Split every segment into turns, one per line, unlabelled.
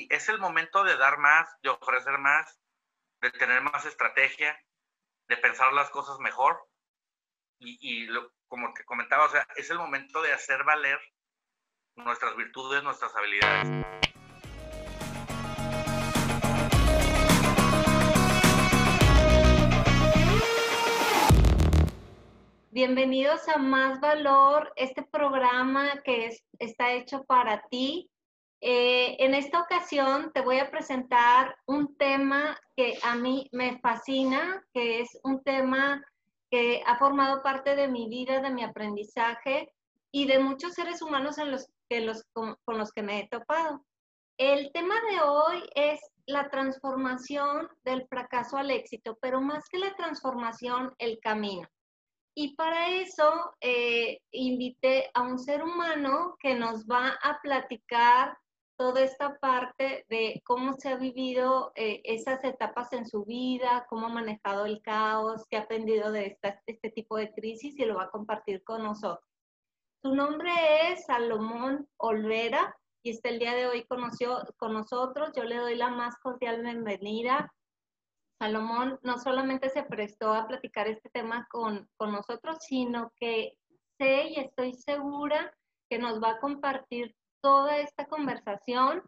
Y es el momento de dar más, de ofrecer más, de tener más estrategia, de pensar las cosas mejor. Y, como te comentaba, o sea, es el momento de hacer valer nuestras virtudes, nuestras habilidades.
Bienvenidos a Más Valor, este programa que es, está hecho para ti. Eh, en esta ocasión te voy a presentar un tema que a mí me fascina, que es un tema que ha formado parte de mi vida, de mi aprendizaje y de muchos seres humanos con los que me he topado. El tema de hoy es la transformación del fracaso al éxito, pero más que la transformación, el camino. Y para eso eh, invité a un ser humano que nos va a platicar toda esta parte de cómo se ha vivido eh, esas etapas en su vida, cómo ha manejado el caos, qué ha aprendido de este tipo de crisis y lo va a compartir con nosotros. Su nombre es Salomón Olvera y está el día de hoy conoció, con nosotros. Yo le doy la más cordial bienvenida. Salomón no solamente se prestó a platicar este tema con, nosotros, sino que sé y estoy segura que nos va a compartir toda esta conversación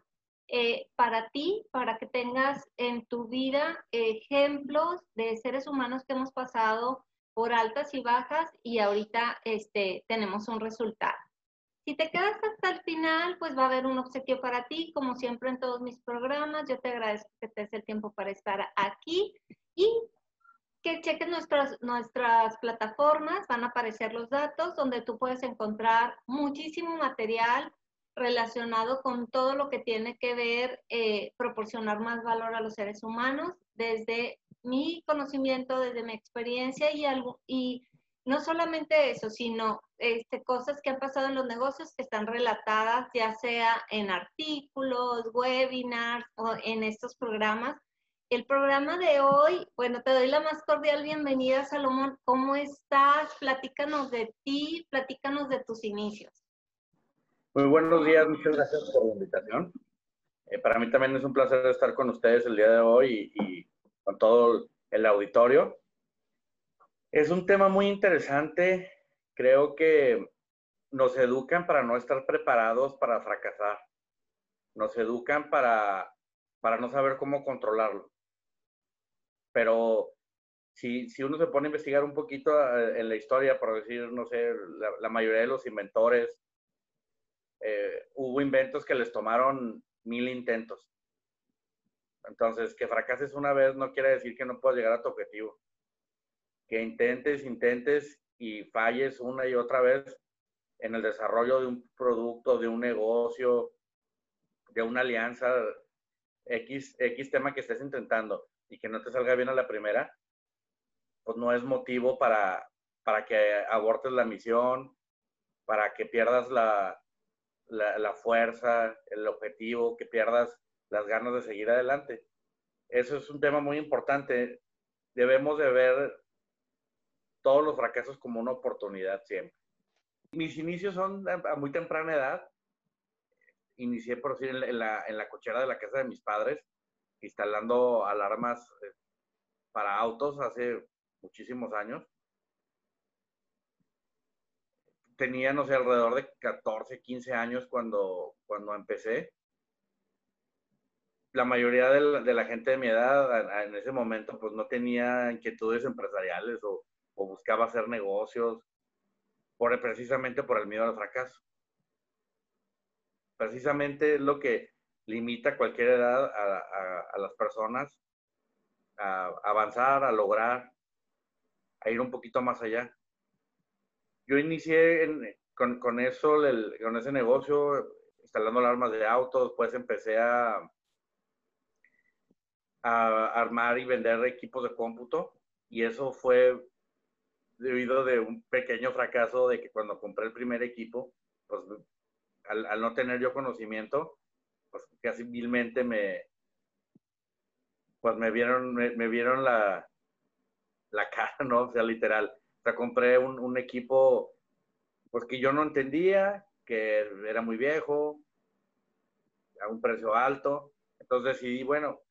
eh, para ti, para que tengas en tu vida ejemplos de seres humanos que hemos pasado por altas y bajas y ahorita este, tenemos un resultado. Si te quedas hasta el final, pues va a haber un obsequio para ti, como siempre en todos mis programas. Yo te agradezco que te des el tiempo para estar aquí y que cheques nuestras, nuestras plataformas, van a aparecer los datos donde tú puedes encontrar muchísimo material relacionado con todo lo que tiene que ver eh, proporcionar más valor a los seres humanos, desde mi conocimiento, desde mi experiencia y, algo, y no solamente eso, sino este, cosas que han pasado en los negocios que están relatadas ya sea en artículos, webinars o en estos programas. El programa de hoy, bueno, te doy la más cordial bienvenida, Salomón. ¿Cómo estás? Platícanos de ti, platícanos de tus inicios.
Muy buenos días, muchas gracias por la invitación. Eh, para mí también es un placer estar con ustedes el día de hoy y, y con todo el auditorio. Es un tema muy interesante. Creo que nos educan para no estar preparados para fracasar. Nos educan para, para no saber cómo controlarlo. Pero si, si uno se pone a investigar un poquito eh, en la historia, por decir, no sé, la, mayoría de los inventores, eh, hubo inventos que les tomaron mil intentos. Entonces, que fracases una vez no quiere decir que no puedas llegar a tu objetivo que intentes, intentes y falles una y otra vez en el desarrollo de un producto, de un negocio, de una alianza, X, X tema que estés intentando y que no te salga bien a la primera, pues no es motivo para, para que abortes la misión, para que pierdas la, la, fuerza, el objetivo, que pierdas las ganas de seguir adelante. Eso es un tema muy importante. Debemos de ver todos los fracasos como una oportunidad siempre. Mis inicios son a muy temprana edad. Inicié, por decir, en la, en la cochera de la casa de mis padres, instalando alarmas eh, para autos hace muchísimos años. Tenía, no sé, alrededor de 14, 15 años cuando, cuando empecé. La mayoría de la, gente de mi edad en ese momento pues no tenía inquietudes empresariales o, buscaba hacer negocios por, precisamente por el miedo al fracaso. Precisamente es lo que limita cualquier edad a, las personas a avanzar, a lograr, a ir un poquito más allá. Yo inicié con, con, eso, con ese negocio, instalando alarmas de autos, después empecé a, a armar y vender equipos de cómputo y eso fue debido de un pequeño fracaso de que cuando compré el primer equipo, pues al, no tener yo conocimiento, pues casi vilmente me, pues me vieron, me, vieron la, la cara, ¿no? O sea, literal. O sea, compré un, un equipo, pues que yo no entendía, que era muy viejo, a un precio alto, Entonces decidí, bueno,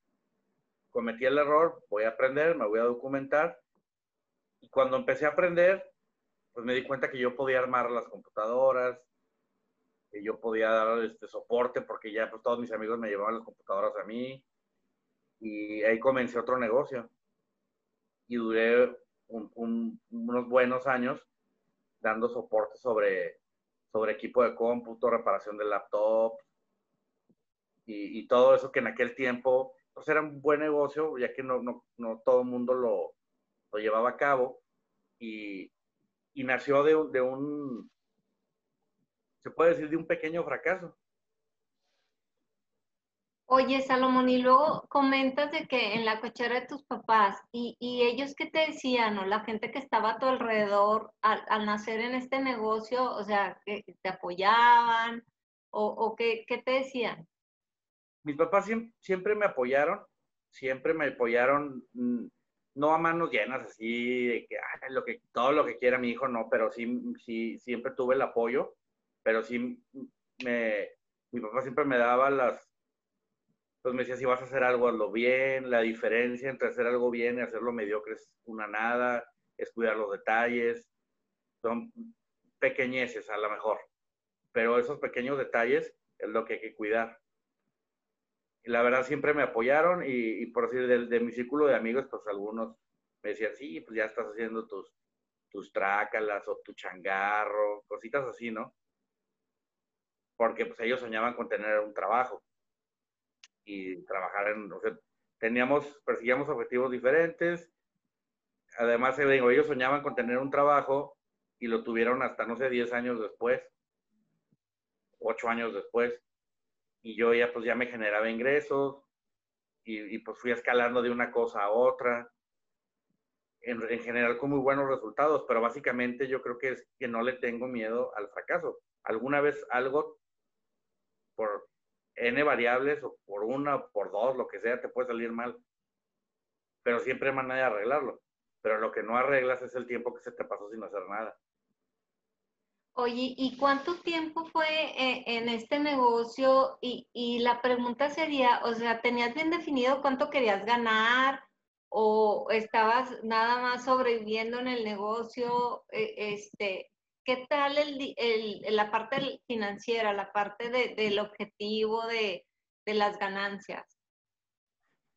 cometí el error, voy a aprender, me voy a documentar. Y cuando empecé a aprender, pues me di cuenta que yo podía armar las computadoras, que yo podía dar este soporte, porque ya pues, todos mis amigos me llevaban las computadoras a mí. Y ahí comencé otro negocio. Y duré unos buenos años dando soporte sobre, sobre equipo de cómputo, reparación de laptop y, y todo eso que en aquel tiempo pues era un buen negocio, ya que no, no, no todo el mundo lo, lo, llevaba a cabo y, y nació de, de, un, se puede decir, de un pequeño fracaso.
Oye, Salomón, y luego comentas de que en la cochera de tus papás, y, y ellos qué te decían, o la gente que estaba a tu alrededor al, nacer en este negocio, o sea, que te apoyaban, o, o qué, qué te decían?
mis papás siempre, me apoyaron, siempre me apoyaron, mm, no a manos llenas, así, de que, lo que todo lo que quiera mi hijo, no, pero sí, sí, siempre tuve el apoyo, pero sí, me, mi papá siempre me daba las, pues me decía, si vas a hacer algo, hazlo bien, la diferencia entre hacer algo bien y hacerlo mediocre es una nada, es cuidar los detalles, son pequeñeces a lo mejor, pero esos pequeños detalles es lo que hay que cuidar. La verdad siempre me apoyaron y, por decir, de, mi círculo de amigos, pues algunos me decían, sí, pues ya estás haciendo tus, tus trácalas o tu changarro, cositas así, ¿no? Porque pues ellos soñaban con tener un trabajo y trabajar en, o sea, teníamos, perseguíamos objetivos diferentes. Además, eh, ellos soñaban con tener un trabajo y lo tuvieron hasta, no sé, 10 años después, 8 años después y yo ya pues ya me generaba ingresos y, pues fui escalando de una cosa a otra. En, en, general con muy buenos resultados, pero básicamente yo creo que es que no le tengo miedo al fracaso. Alguna vez algo por n variables o por una o por dos, lo que sea, te puede salir mal, pero siempre hay manera de arreglarlo. Pero lo que no arreglas es el tiempo que se te pasó sin hacer nada.
Oye, ¿y cuánto tiempo fue eh, en este negocio? Y, y, la pregunta sería, o sea, ¿tenías bien definido cuánto querías ganar o estabas nada más sobreviviendo en el negocio? E, este, ¿Qué tal el, el, la parte financiera, la parte de, del objetivo de, de, las ganancias?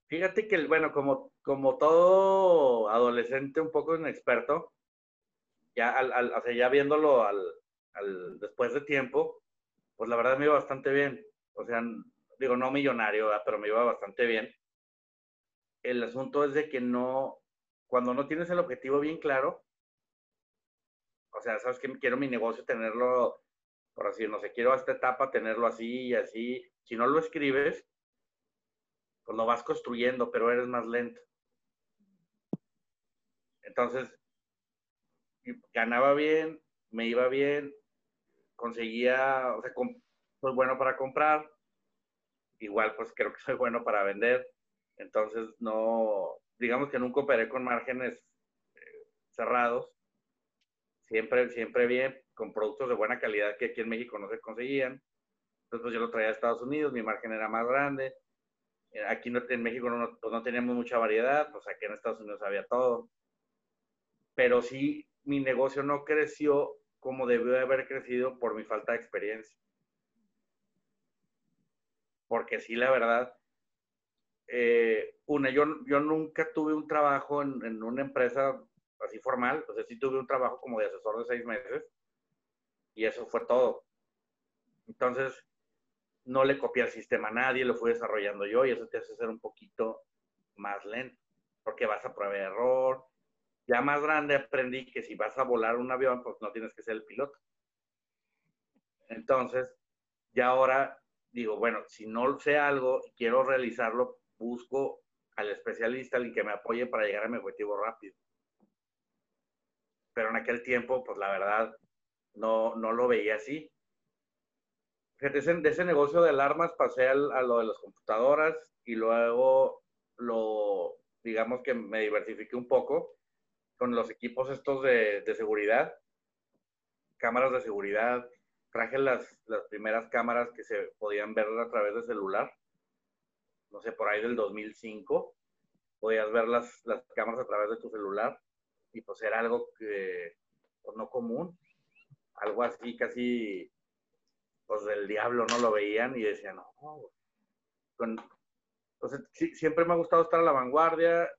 Fíjate que, bueno, como, como todo adolescente un poco inexperto, ya, al, al, o sea, ya viéndolo al, después de tiempo, pues la verdad me iba bastante bien. O sea, digo, no millonario, pero me iba bastante bien. El asunto es de que no, cuando no tienes el objetivo bien claro, o sea, sabes que quiero mi negocio tenerlo, por así, no sé, quiero a esta etapa tenerlo así y así. Si no lo escribes, pues lo vas construyendo, pero eres más lento. Entonces, ganaba bien, me iba bien, conseguía, o sea, soy bueno para comprar, igual pues creo que soy bueno para vender, entonces no, digamos que nunca operé con márgenes eh, cerrados, siempre, siempre bien, con productos de buena calidad que aquí en México no se conseguían, entonces pues yo lo traía a Estados Unidos, mi margen era más grande, eh, aquí en México no, pues, no teníamos mucha variedad, pues aquí en Estados Unidos había todo, pero sí mi negocio no creció como debió haber crecido por mi falta de experiencia. Porque sí, la verdad, eh, una, yo, yo nunca tuve un trabajo en, una empresa así formal, sea, sí tuve un trabajo como de asesor de seis meses y eso fue todo. Entonces, no le copié el sistema a nadie, lo fui desarrollando yo y eso te hace ser un poquito más lento, porque vas a prueba error, ya más grande aprendí que si vas a volar un avión, pues no tienes que ser el piloto. Entonces, ya ahora digo, bueno, si no sé algo y quiero realizarlo, busco al especialista, alguien que me apoye para llegar a mi objetivo rápido. Pero en aquel tiempo, pues la verdad, no, no lo veía así. Fíjate, de ese negocio de alarmas pasé a lo de las computadoras y luego lo, digamos que me diversifiqué un poco con los equipos estos de, seguridad, cámaras de seguridad. Traje las, las primeras cámaras que se podían ver a través de celular. no sé, por ahí del 2005, podías ver las, las cámaras a través de tu celular y pues era algo que pues, no común, algo así casi pues del diablo, ¿no? Lo veían y decían, no, entonces siempre me ha gustado estar a la vanguardia,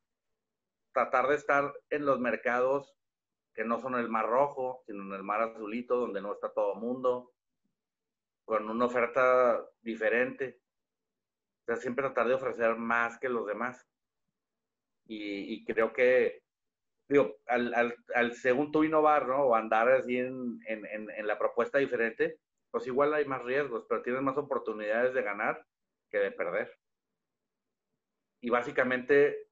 tratar de estar en los mercados que no son el mar rojo, sino en el mar azulito, donde no está todo el mundo, con una oferta diferente. O sea, siempre tratar de ofrecer más que los demás. Y, creo que, digo, al, al, al, según tú innovar, ¿no? O andar así en, en, en, la propuesta diferente, pues igual hay más riesgos, pero tienes más oportunidades de ganar que de perder. Y básicamente,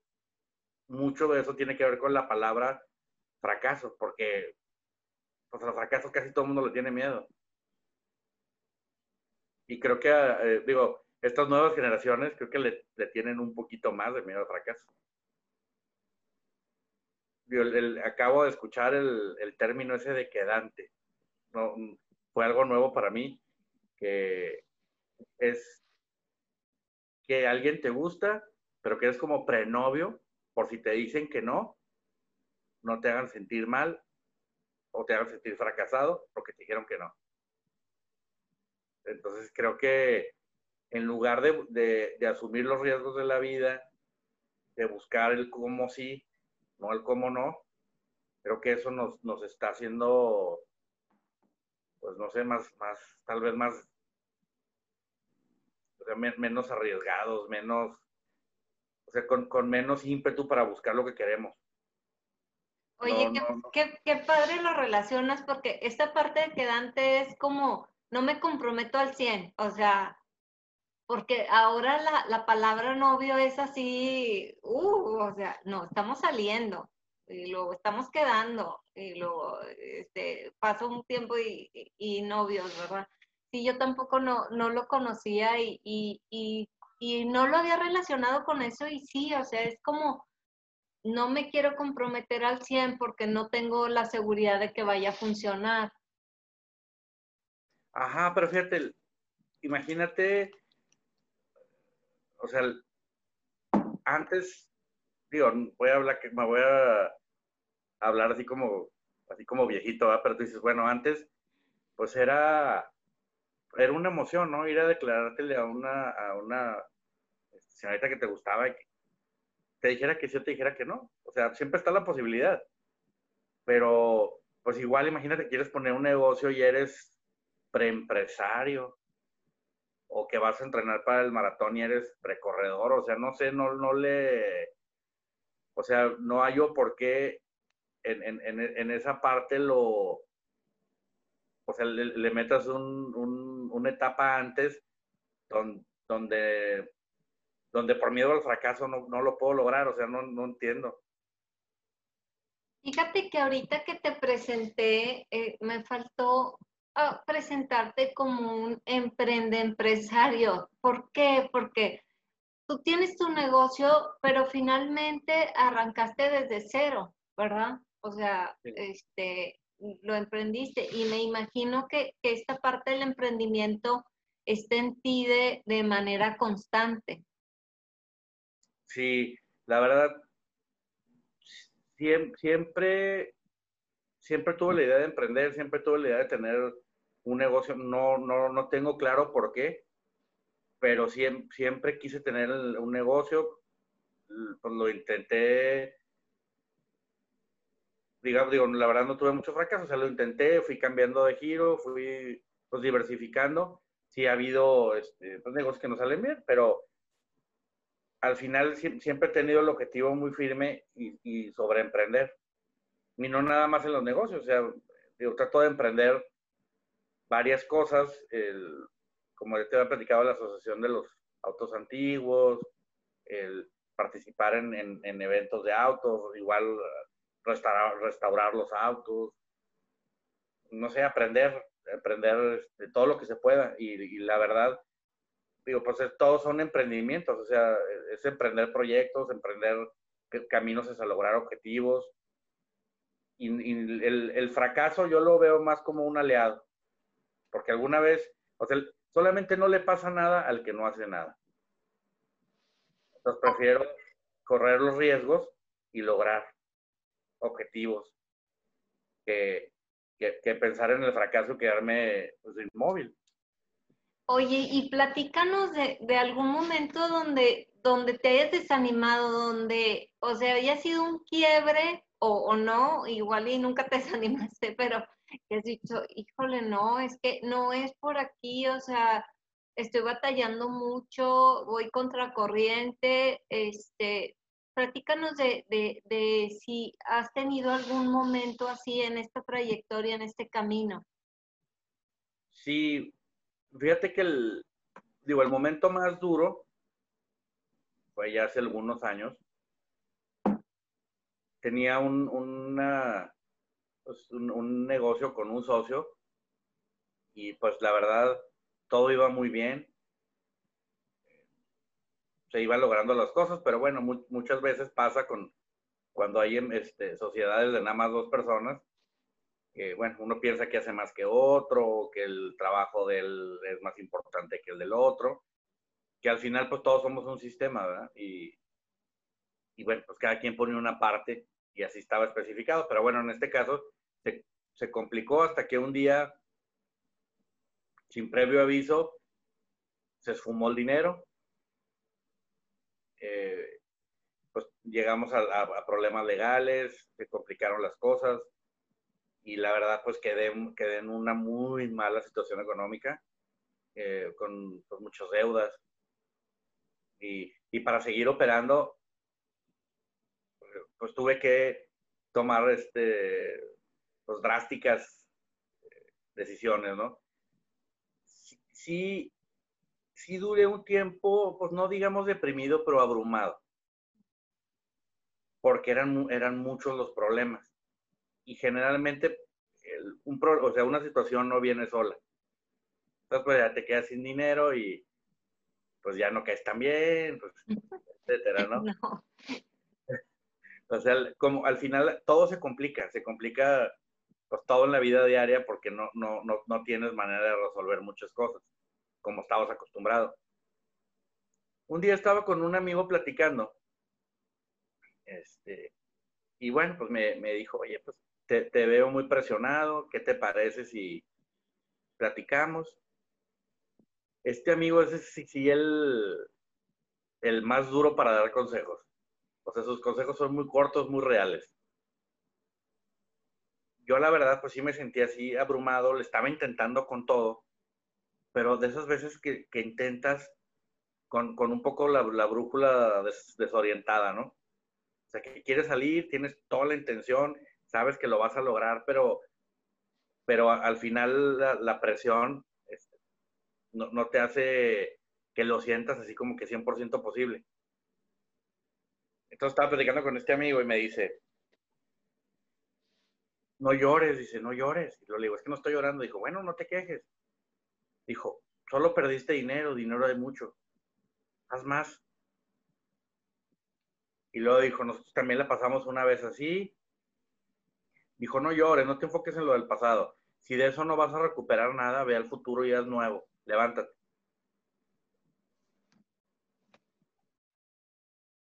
mucho de eso tiene que ver con la palabra fracaso, porque pues, los fracasos casi todo el mundo le tiene miedo. Y creo que, eh, digo, estas nuevas generaciones creo que le, tienen un poquito más de miedo al fracaso. Acabo de escuchar el, el, término ese de quedante. Fue algo nuevo para mí, que es que alguien te gusta, pero que eres como prenovio, por si te dicen que no, no te hagan sentir mal o te hagan sentir fracasado porque te dijeron que no. Entonces creo que en lugar de, asumir los riesgos de la vida, de buscar el cómo sí, no el cómo no, creo que eso nos, nos está haciendo, pues no sé, más, más, tal vez más, o sea, menos arriesgados, menos, o sea, con, con menos ímpetu para buscar lo que queremos.
Oye, qué, qué, padre lo relacionas porque esta parte de quedante es como, no me comprometo al 100, o sea, porque ahora la, la palabra novio es así, uh, o sea, no, estamos saliendo y luego estamos quedando y luego este, pasó un tiempo y, y, novios, ¿verdad? Sí, yo tampoco no, no lo conocía y, y no lo había relacionado con eso y sí, o sea, es como no me quiero comprometer al 100 porque no tengo la seguridad de que vaya a funcionar.
Ajá, pero fíjate, imagínate, o sea, antes, digo, voy a hablar, me voy a hablar así como, así como viejito, pero tú dices, bueno, antes, pues era, era una emoción, ¿no? Ir a declarártele a una, a una señorita que te gustaba y que te dijera que sí o te dijera que no. O sea, siempre está la posibilidad. Pero, pues igual, imagínate, quieres poner un negocio y eres preempresario o que vas a entrenar para el maratón y eres precorredor. O sea, no sé, no, no le... O sea, no hay yo por qué en, en, en, esa parte lo... O sea, le, metas un, un, una etapa antes donde donde por miedo al fracaso no, no lo puedo lograr, o sea, no, no, entiendo.
Fíjate que ahorita que te presenté, eh, me faltó presentarte como un emprende empresario. ¿Por qué? Porque tú tienes tu negocio, pero finalmente arrancaste desde cero, ¿verdad? O sea, este, lo emprendiste y me imagino que, que, esta parte del emprendimiento está en ti de, de manera constante.
Sí, la verdad, siempre, siempre, tuve la idea de emprender, siempre tuve la idea de tener un negocio. No, no, no tengo claro por qué, pero siempre, siempre quise tener un negocio. Pues lo intenté digamos, digo, la verdad no tuve mucho fracaso, o sea, lo intenté, fui cambiando de giro, fui pues diversificando. Sí ha habido este, pues, negocios que no salen bien, pero al final siempre he tenido el objetivo muy firme y, y sobre emprender. Y no nada más en los negocios, o sea, yo trato de emprender varias cosas, como te había platicado, la asociación de los autos antiguos, el participar en, eventos de autos, igual restaurar, restaurar los autos, no sé, aprender, aprender de todo lo que se pueda. y la verdad, digo, pues todos son emprendimientos, o sea, es emprender proyectos, emprender caminos hacia lograr objetivos. Y, el, fracaso yo lo veo más como un aliado, porque alguna vez, o sea, solamente no le pasa nada al que no hace nada. Entonces prefiero correr los riesgos y lograr objetivos que, que, pensar en el fracaso y quedarme pues, inmóvil.
Oye, y platícanos de, de, algún momento donde, donde te hayas desanimado, donde, o sea, haya sido un quiebre o, no, igual y nunca te desanimaste, pero que has dicho, híjole, no, es que no es por aquí, o sea, estoy batallando mucho, voy contracorriente, este, platícanos de, de, de, si has tenido algún momento así en esta trayectoria, en este camino.
Sí, fíjate que el, digo, el momento más duro fue ya hace algunos años. Tenía un, una, pues, un, un negocio con un socio y pues la verdad todo iba muy bien. Se iban logrando las cosas, pero bueno, muchas veces pasa con cuando hay este, sociedades de nada más dos personas, que bueno, uno piensa que hace más que otro, que el trabajo de él es más importante que el del otro, que al final pues todos somos un sistema, ¿verdad? Y, y bueno, pues cada quien pone una parte y así estaba especificado, pero bueno, en este caso se, se complicó hasta que un día sin previo aviso, se esfumó el dinero. Eh, pues llegamos a, problemas legales, se complicaron las cosas y la verdad pues quedé, quedé en una muy mala situación económica, eh, con, muchas deudas. Y, y, para seguir operando, pues tuve que tomar este, pues, drásticas eh, decisiones, ¿no? sí, sí duré un tiempo, pues no digamos deprimido, pero abrumado. Porque eran, eran muchos los problemas. Y generalmente, un o sea, una situación no viene sola. Entonces, pues ya te quedas sin dinero y pues ya no caes tan bien, pues, etcétera, ¿no? no. O sea, como al final todo se complica, se complica pues todo en la vida diaria porque no, no, no, no tienes manera de resolver muchas cosas como estabas acostumbrado. Un día estaba con un amigo platicando, este, y bueno, pues me, dijo, oye, pues te, veo muy presionado, ¿qué te parece si platicamos? Este amigo es sí, el, el más duro para dar consejos. O sea, sus consejos son muy cortos, muy reales. Yo la verdad, pues sí me sentí así abrumado, le estaba intentando con todo, pero de esas veces que, intentas con, un poco la, brújula desorientada, ¿no? O sea, que quieres salir, tienes toda la intención, sabes que lo vas a lograr, pero, pero al final la, presión este, no, no, te hace que lo sientas así como que 100% posible. Entonces estaba platicando con este amigo y me dice, no llores, dice, no llores. Y lo le digo, es que no estoy llorando. Dijo, bueno, no te quejes. Dijo, solo perdiste dinero, dinero hay mucho. Haz más. Y luego dijo, nosotros también la pasamos una vez así. Dijo, no llores, no te enfoques en lo del pasado. Si de eso no vas a recuperar nada, ve al futuro y haz nuevo. Levántate.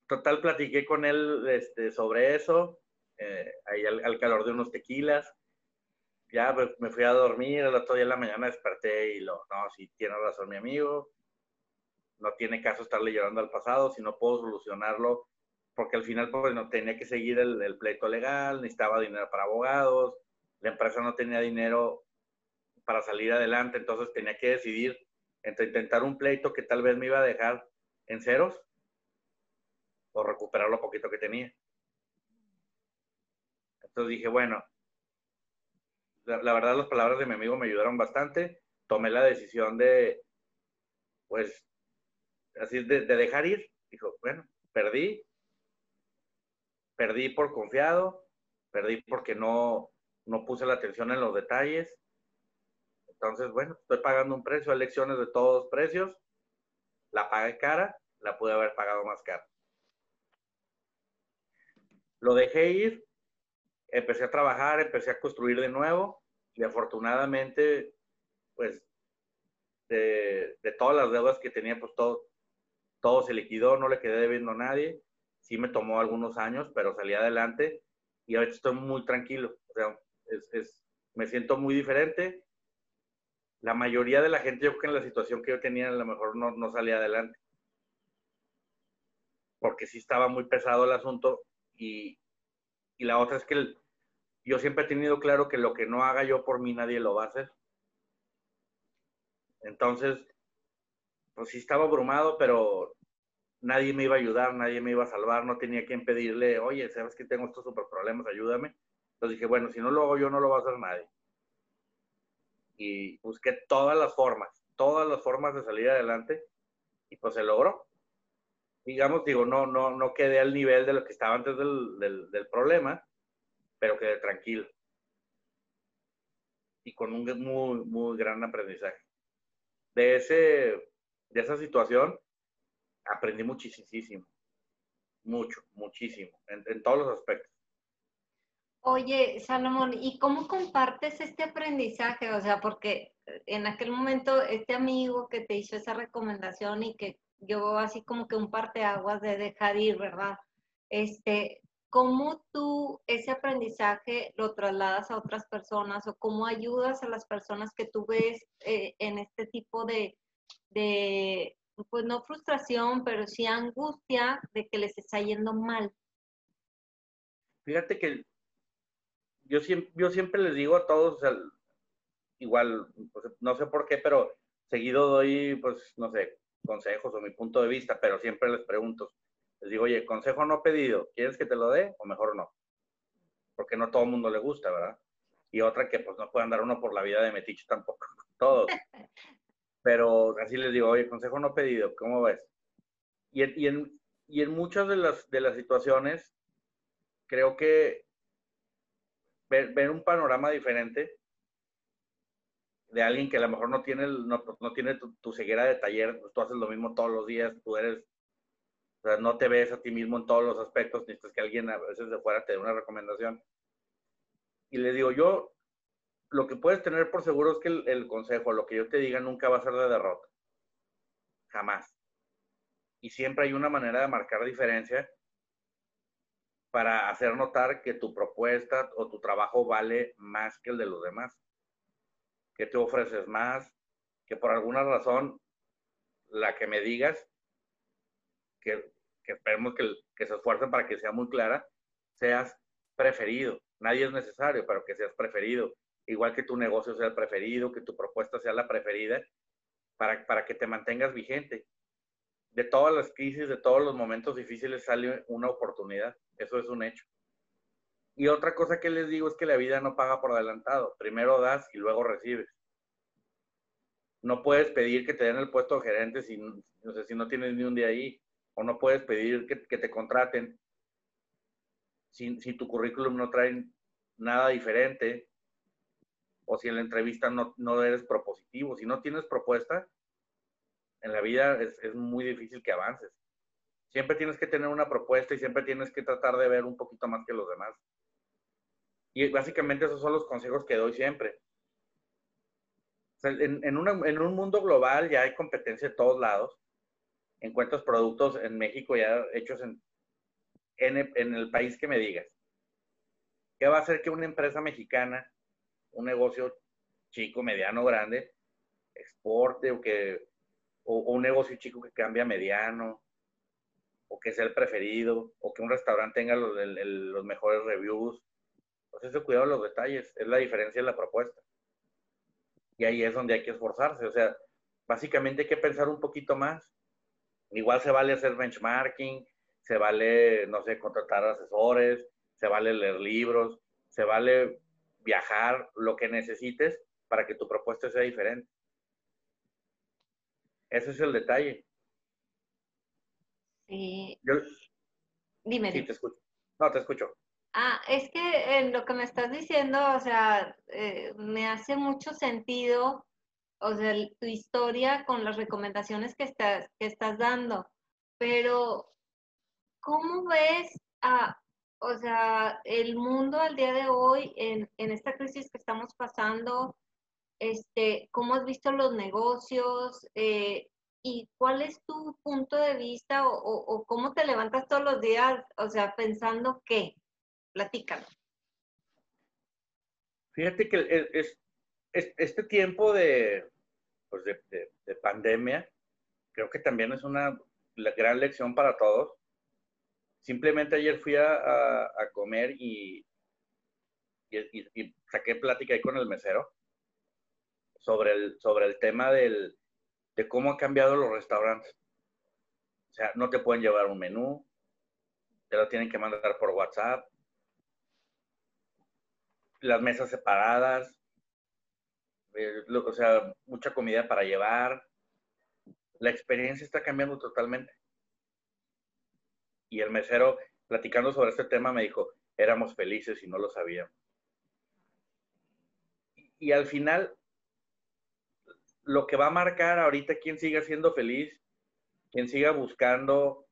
Total, platiqué con él este, sobre eso, eh, ahí al, calor de unos tequilas. Ya pues, me fui a dormir, el otro día en la mañana desperté y lo, no, sí tiene razón mi amigo, no tiene caso estarle llorando al pasado, si no puedo solucionarlo, porque al final pues no tenía que seguir el, pleito legal, necesitaba dinero para abogados, la empresa no tenía dinero para salir adelante, entonces tenía que decidir entre intentar un pleito que tal vez me iba a dejar en ceros o recuperar lo poquito que tenía. Entonces dije, bueno, la, verdad las palabras de mi amigo me ayudaron bastante. Tomé la decisión de, pues, así de, dejar ir. Dijo, bueno, perdí. Perdí por confiado. Perdí porque no, no puse la atención en los detalles. Entonces, bueno, estoy pagando un precio, elecciones de todos los precios. La pagué cara, la pude haber pagado más cara. Lo dejé ir, empecé a trabajar, empecé a construir de nuevo y afortunadamente, pues, de, todas las deudas que tenía, pues todo, todo se liquidó, no le quedé debiendo a nadie. Sí me tomó algunos años, pero salí adelante y ahorita estoy muy tranquilo. O sea, es, me siento muy diferente. La mayoría de la gente, yo creo que en la situación que yo tenía, a lo mejor no, no salía adelante. Porque sí estaba muy pesado el asunto. Y, la otra es que yo siempre he tenido claro que lo que no haga yo por mí, nadie lo va a hacer. Entonces, pues sí estaba abrumado, pero nadie me iba a ayudar, nadie me iba a salvar, no tenía quien pedirle, oye, sabes que tengo estos super problemas, ayúdame. Entonces dije, bueno, si no lo hago yo, no lo va a hacer nadie. Y busqué todas las formas, todas las formas de salir adelante y pues se logró. Digamos, digo, no, no, no quedé al nivel de lo que estaba antes del, del, problema, pero quedé tranquilo. Y con un muy, muy gran aprendizaje. De ese de esa situación aprendí muchísimo, mucho, muchísimo, en, todos los aspectos.
Oye, Salomón, ¿y cómo compartes este aprendizaje? O sea, porque en aquel momento este amigo que te hizo esa recomendación y que yo así como que un parteaguas de dejar ir, ¿verdad? Este, ¿cómo tú ese aprendizaje lo trasladas a otras personas o cómo ayudas a las personas que tú ves eh, en este tipo de, de, pues no frustración, pero sí angustia de que les está yendo mal.
Fíjate que yo siempre, yo siempre les digo a todos, igual, pues, no sé por qué, pero seguido doy, pues, no sé, consejos o mi punto de vista, pero siempre les pregunto, les digo, oye, consejo no pedido, ¿quieres que te lo dé o mejor no? Porque no todo el mundo le gusta, ¿verdad? Y otra que pues no puede andar uno por la vida de metiche tampoco, todos. pero así les digo, oye, consejo no pedido, ¿cómo ves? Y, y, en, y en muchas de las, de las situaciones, creo que ver, ver, un panorama diferente de alguien que a lo mejor no tiene, no, tiene tu, ceguera de taller, pues tú haces lo mismo todos los días, tú eres, o sea, no te ves a ti mismo en todos los aspectos, necesitas que alguien a veces de fuera te dé una recomendación. Y les digo, yo lo que puedes tener por seguro es que el, consejo, lo que yo te diga, nunca va a ser de derrota. Jamás. Y siempre hay una manera de marcar diferencia para hacer notar que tu propuesta o tu trabajo vale más que el de los demás. Que te ofreces más, que por alguna razón la que me digas, que, esperemos que, se esfuercen para que sea muy clara, seas preferido. Nadie es necesario, pero que seas preferido igual que tu negocio sea el preferido, que tu propuesta sea la preferida, para, para que te mantengas vigente. De todas las crisis, de todos los momentos difíciles sale una oportunidad. Eso es un hecho. Y otra cosa que les digo es que la vida no paga por adelantado. Primero das y luego recibes. No puedes pedir que te den el puesto de gerente si no, tienes ni un día ahí. O no puedes pedir que, te contraten si, tu currículum no trae nada diferente o si en la entrevista no, eres propositivo. Si no tienes propuesta, en la vida es, muy difícil que avances. Siempre tienes que tener una propuesta y siempre tienes que tratar de ver un poquito más que los demás. Y básicamente esos son los consejos que doy siempre. en, en, en, un mundo global ya hay competencia de todos lados. Encuentras productos en México ya hechos en, en, en el país que me digas. ¿Qué va a hacer que una empresa mexicana un negocio chico, mediano, grande, exporte o que o, un negocio chico que cambia mediano o que sea el preferido o que un restaurante tenga los, los mejores reviews. Entonces, ese cuidado de los detalles es la diferencia en la propuesta. Y ahí es donde hay que esforzarse. O sea, básicamente hay que pensar un poquito más. Igual se vale hacer benchmarking, se vale, no sé, contratar asesores, se vale leer libros, se vale viajar, lo que necesites para que tu propuesta sea diferente. Ese es el detalle.
Sí.
Dime. Sí, te escucho. No, te escucho.
Ah, es que en lo que me estás diciendo, o sea, eh, me hace mucho sentido, o sea, tu historia con las recomendaciones que estás, que estás dando, pero ¿cómo ves a, o sea, el mundo al día de hoy, en, esta crisis que estamos pasando, este, ¿cómo has visto los negocios? Eh, y cuál es tu punto de vista o, cómo te levantas todos los días, o sea, pensando qué? Platícalo.
Fíjate que es, este tiempo de, pues de, pandemia, creo que también es una gran lección para todos. Simplemente ayer fui a, comer y, y, saqué plática ahí con el mesero sobre el, sobre el tema del, de cómo han cambiado los restaurantes. O sea, no te pueden llevar un menú, te lo tienen que mandar por WhatsApp, las mesas separadas, eh, o sea, mucha comida para llevar. La experiencia está cambiando totalmente. Y el mesero, platicando sobre este tema, me dijo, éramos felices y no lo sabíamos. Y, al final, lo que va a marcar ahorita quién siga siendo feliz, quién siga buscando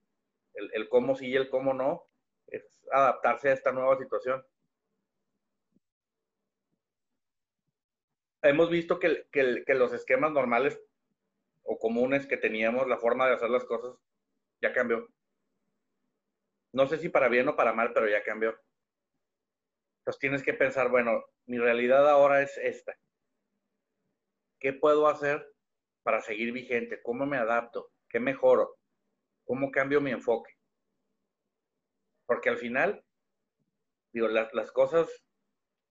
el, el cómo sí y el cómo no, es adaptarse a esta nueva situación. Hemos visto que, los esquemas normales o comunes que teníamos, la forma de hacer las cosas, ya cambió. No sé si para bien o para mal, pero ya cambió. Entonces tienes que pensar, bueno, mi realidad ahora es esta. ¿Qué puedo hacer para seguir vigente? ¿Cómo me adapto? ¿Qué mejoro? ¿Cómo cambio mi enfoque? Porque al final, digo, las cosas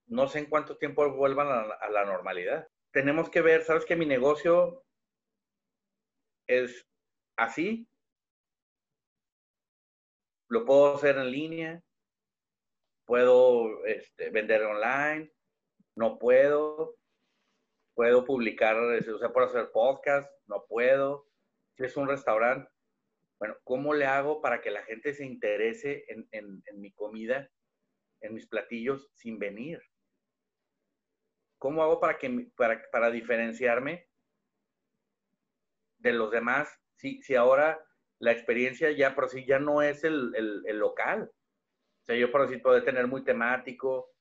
no sé en cuánto tiempo vuelvan a, la normalidad. Tenemos que ver, ¿sabes que mi negocio es así? Lo puedo hacer en línea, puedo este, vender online, no puedo, puedo publicar, este, o sea, puedo hacer podcast, no puedo. Si es un restaurante, bueno, ¿cómo le hago para que la gente se interese en mi comida, en mis platillos, sin venir? ¿Cómo hago para, que, para, diferenciarme de los demás si, si ahora la experiencia ya por sí ya no es el, local? O sea, yo por decir, puedo tener muy temático,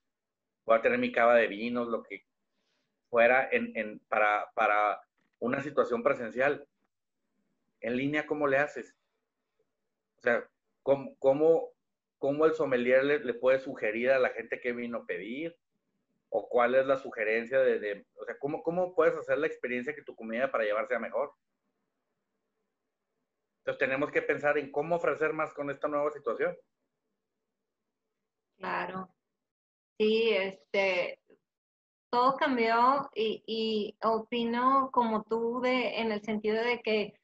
voy a tener mi cava de vinos, lo que fuera en, para, para una situación presencial. En línea, ¿cómo le haces? O sea, ¿cómo, cómo, el sommelier le, le, puede sugerir a la gente que vino a pedir? O cuál es la sugerencia de, o sea, ¿cómo, ¿cómo puedes hacer la experiencia que tu comida para llevarse a mejor? Entonces tenemos que pensar en cómo ofrecer más con esta nueva situación.
Claro. Sí, este, todo cambió y, y opino como tú de, en el sentido de que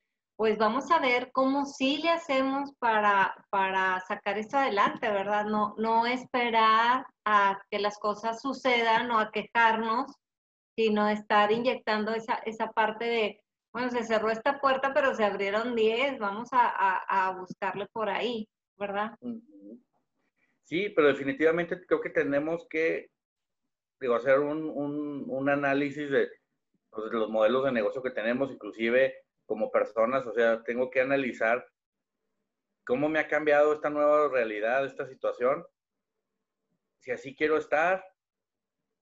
pues vamos a ver cómo sí le hacemos para, para sacar esto adelante, ¿verdad? No, no esperar a que las cosas sucedan o a quejarnos, sino estar inyectando esa, esa parte de, bueno, se cerró esta puerta, pero se abrieron 10, vamos a, a, buscarle por ahí, ¿verdad?
Sí, pero definitivamente creo que tenemos que hacer un, un, un análisis de, pues, de los modelos de negocio que tenemos, inclusive como personas, o sea, tengo que analizar cómo me ha cambiado esta nueva realidad, esta situación, si así quiero estar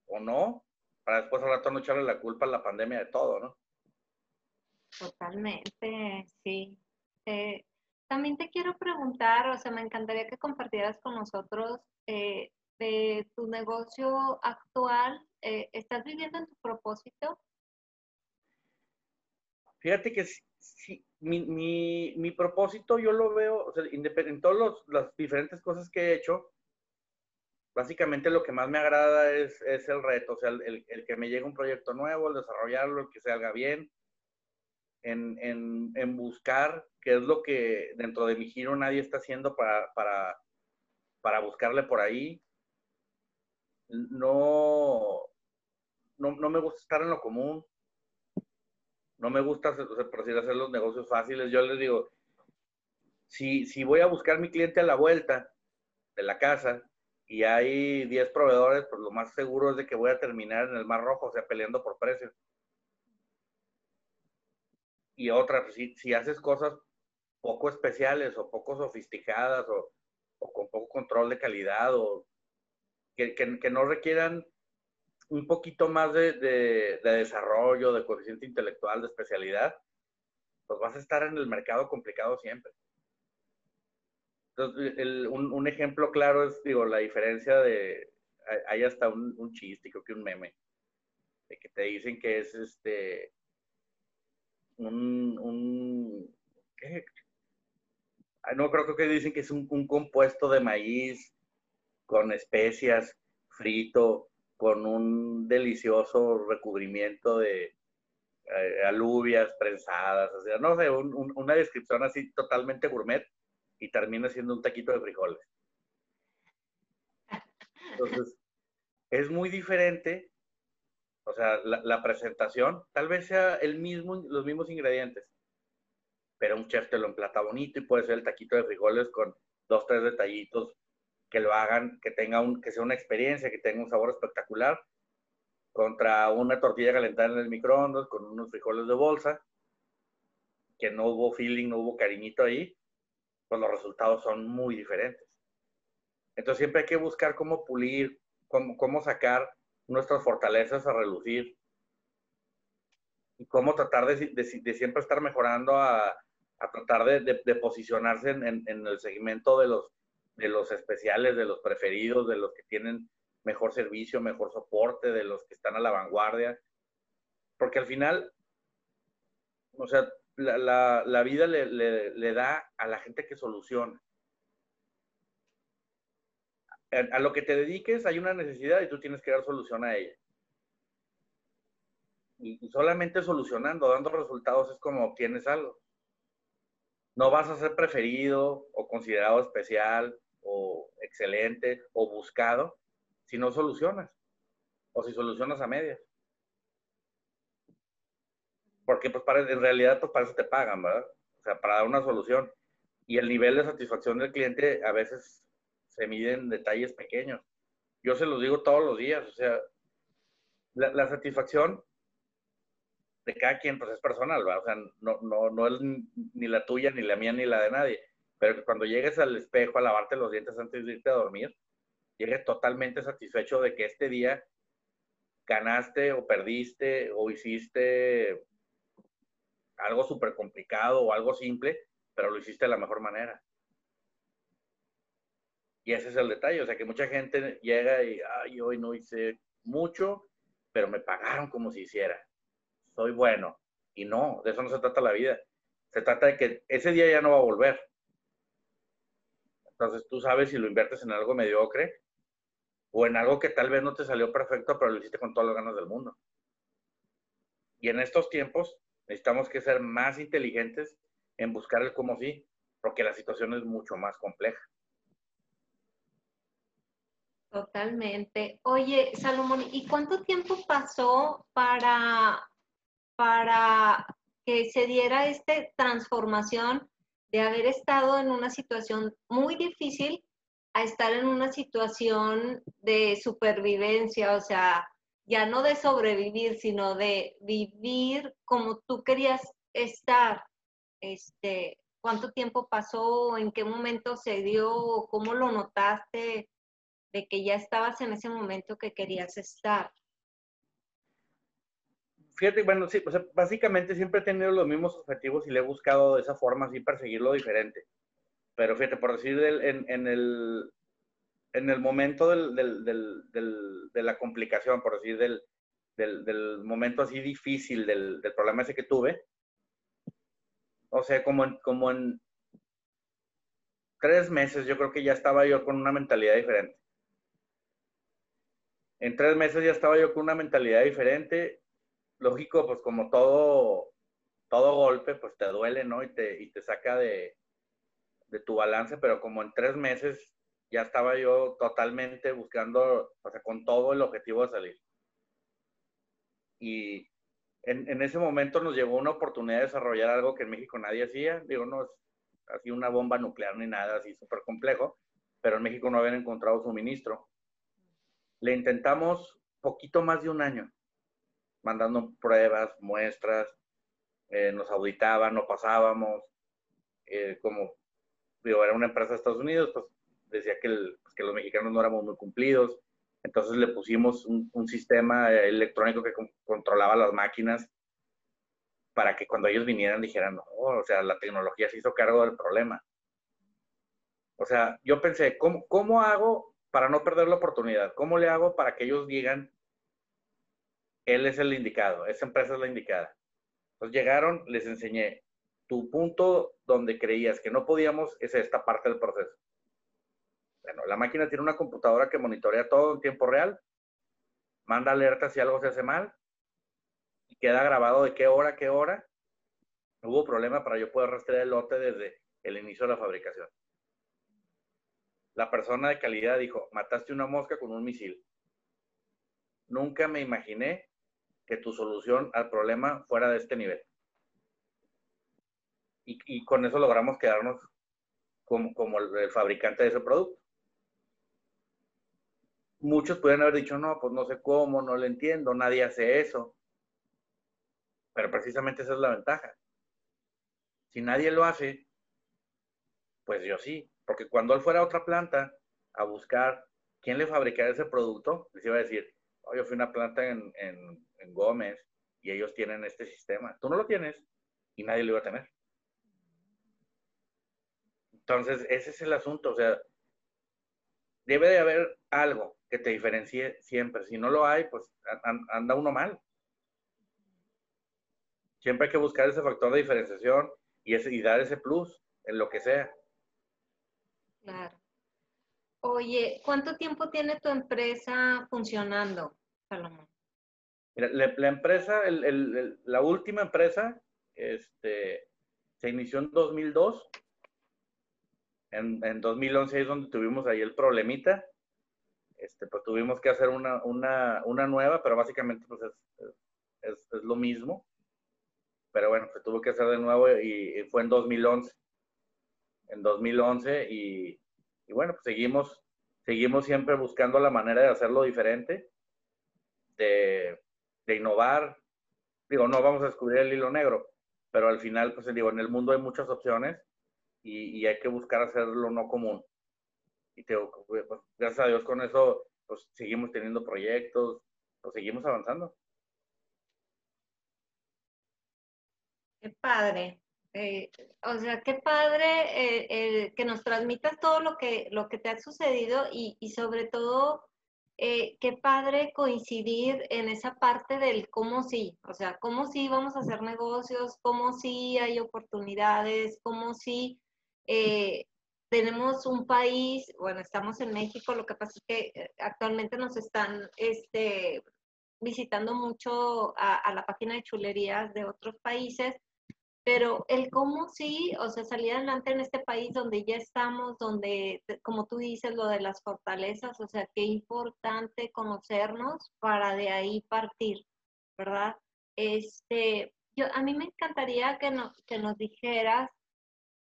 o no, para después al rato no echarle la culpa a la pandemia de todo, ¿no?
Totalmente, sí. Eh, también te quiero preguntar, o sea, me encantaría que compartieras con nosotros eh, de tu negocio actual. Eh, ¿Estás viviendo en tu propósito?
Fíjate que sí, mi, mi, mi, propósito yo lo veo, en todas las diferentes cosas que he hecho, básicamente lo que más me agrada es, es el reto, o sea, el, el, que me llegue un proyecto nuevo, el desarrollarlo, el que se haga bien, en, en, en, buscar qué es lo que dentro de mi giro nadie está haciendo para, para, para buscarle por ahí. No, no, no me gusta estar en lo común, no me gusta, por decir, hacer los negocios fáciles. Yo les digo, si, si voy a buscar mi cliente a la vuelta de la casa y hay 10 proveedores, pues lo más seguro es de que voy a terminar en el mar rojo, o sea, peleando por precios. Y otra, pues, si, si haces cosas poco especiales o poco sofisticadas o, o con poco control de calidad o que, que no requieran un poquito más de, de, desarrollo, de coeficiente intelectual, de especialidad, pues vas a estar en el mercado complicado siempre. Entonces, un, ejemplo claro es, digo, la diferencia de, hay hasta un, un chiste, creo que un meme, de que te dicen que es este, un, un ¿qué? no creo, que dicen que es un, un, compuesto de maíz con especias, frito, con un delicioso recubrimiento de, eh, alubias prensadas, o sea, no sé, una descripción así totalmente gourmet y termina siendo un taquito de frijoles. Entonces, es muy diferente, o sea, la, presentación tal vez sea el mismo, los mismos ingredientes, pero un chef te lo emplata bonito y puede ser el taquito de frijoles con dos, tres detallitos que lo hagan, que tenga un, que sea una experiencia, que tenga un sabor espectacular contra una tortilla calentada en el microondas con unos frijoles de bolsa, que no hubo feeling, no hubo cariñito ahí, pues los resultados son muy diferentes. Entonces siempre hay que buscar cómo pulir, cómo, cómo sacar nuestras fortalezas a relucir y cómo tratar de, siempre estar mejorando a, a tratar de, de posicionarse en, en, el segmento de los, de los especiales, de los preferidos, de los que tienen mejor servicio, mejor soporte de los que están a la vanguardia. Porque al final, o sea, la, la, vida le, le, da a la gente que soluciona. A, lo que te dediques hay una necesidad y tú tienes que dar solución a ella. Y, y solamente solucionando, dando resultados es como obtienes algo. No vas a ser preferido o considerado especial o excelente o buscado si no solucionas o si solucionas a medias. Porque pues para, en realidad pues para eso te pagan, ¿verdad? O sea, para dar una solución. Y el nivel de satisfacción del cliente a veces se mide en detalles pequeños. Yo se los digo todos los días, o sea, la, la satisfacción de cada quien pues es personal, ¿verdad? O sea, no, no, no es ni la tuya, ni la mía, ni la de nadie. Pero que cuando llegues al espejo a lavarte los dientes antes de irte a dormir, llegues totalmente satisfecho de que este día ganaste o perdiste o hiciste algo súper complicado o algo simple, pero lo hiciste de la mejor manera. Y ese es el detalle, o sea que mucha gente llega y, ay, hoy no hice mucho, pero me pagaron como si hiciera. Soy bueno. Y no, de eso no se trata la vida. Se trata de que ese día ya no va a volver. Entonces tú sabes si lo inviertes en algo mediocre o en algo que tal vez no te salió perfecto, pero lo hiciste con todas las ganas del mundo. Y en estos tiempos necesitamos que ser más inteligentes en buscar el cómo sí, porque la situación es mucho más compleja.
Totalmente. Oye, Salomón, ¿y cuánto tiempo pasó para, para que se diera esta transformación de haber estado en una situación muy difícil a estar en una situación de supervivencia, o sea, ya no de sobrevivir, sino de vivir como tú querías estar. Este, ¿Cuánto tiempo pasó? ¿En qué momento se dio? ¿Cómo lo notaste de que ya estabas en ese momento que querías estar?
Fíjate, bueno, sí, básicamente siempre he tenido los mismos objetivos y le he buscado de esa forma, así perseguirlo diferente. Pero fíjate, por decir, en, el, en el momento del, del, del, de la complicación, por decir, del, momento así difícil del, problema ese que tuve, o sea, como en, como en tres meses yo creo que ya estaba yo con una mentalidad diferente. En tres meses ya estaba yo con una mentalidad diferente. Lógico, pues como todo, todo golpe, pues te duele, ¿no? Y te, y te saca de, de tu balance, pero como en tres meses ya estaba yo totalmente buscando, o sea, con todo el objetivo de salir. Y en, en, ese momento nos llegó una oportunidad de desarrollar algo que en México nadie hacía. Digo, no es así una bomba nuclear ni nada así súper complejo, pero en México no habían encontrado suministro. Le intentamos poquito más de un año, mandando pruebas, muestras, eh, nos auditaban, no pasábamos, eh, como digo, era una empresa de Estados Unidos, pues decía que, pues, que los mexicanos no éramos muy cumplidos. Entonces le pusimos un, un sistema electrónico que controlaba las máquinas para que cuando ellos vinieran dijeran, no, o sea, la tecnología se hizo cargo del problema. O sea, yo pensé, ¿cómo, ¿cómo hago para no perder la oportunidad? ¿Cómo le hago para que ellos digan, él es el indicado, esa empresa es la indicada? Entonces llegaron, les enseñé, tu punto donde creías que no podíamos es esta parte del proceso. Bueno, la máquina tiene una computadora que monitorea todo en tiempo real, manda alertas si algo se hace mal y queda grabado de qué hora, qué hora. hubo problema para yo poder rastrear el lote desde el inicio de la fabricación. La persona de calidad dijo, mataste una mosca con un misil. Nunca me imaginé que tu solución al problema fuera de este nivel. Y, con eso logramos quedarnos como, el, fabricante de ese producto. Muchos pueden haber dicho, no, pues no sé cómo, no lo entiendo, nadie hace eso. Pero precisamente esa es la ventaja. Si nadie lo hace, pues yo sí. Porque cuando él fuera a otra planta a buscar quién le fabricara ese producto, les iba a decir, oh, yo fui a una planta en Gómez y ellos tienen este sistema. Tú no lo tienes y nadie lo iba a tener. Entonces, ese es el asunto. O sea, debe de haber algo que te diferencie siempre. Si no lo hay, pues anda uno mal. Siempre hay que buscar ese factor de diferenciación y, y dar ese plus en lo que sea.
Claro. Oye, ¿cuánto tiempo tiene tu empresa funcionando, Salomón?
La, empresa, la última empresa, este, se inició en 2002. En, en 2011 es donde tuvimos ahí el problemita. Este, pues tuvimos que hacer una, nueva, pero básicamente pues es, lo mismo. Pero bueno, se tuvo que hacer de nuevo y, fue en 2011. En 2011 y, y bueno, pues seguimos, seguimos siempre buscando la manera de hacerlo diferente, de, de innovar. Digo, no vamos a descubrir el hilo negro, pero al final, pues digo, en el mundo hay muchas opciones y, hay que buscar hacerlo no común. Y te, pues, gracias a Dios con eso, pues seguimos teniendo proyectos, pues seguimos avanzando.
Qué padre. Eh, o sea, qué padre eh, que nos transmitas todo lo que, lo que te ha sucedido y, y sobre todo eh, qué padre coincidir en esa parte del cómo sí, o sea, cómo sí vamos a hacer negocios, cómo sí hay oportunidades, cómo sí eh, tenemos un país, bueno, estamos en México, lo que pasa es que eh, actualmente nos están este, visitando mucho a la página de chulerías de otros países pero el cómo sí, o sea, salir adelante en este país donde ya estamos, donde, como tú dices, lo de las fortalezas, o sea, qué importante conocernos para de ahí partir, ¿verdad? Este, yo, a mí me encantaría que, no, que nos dijeras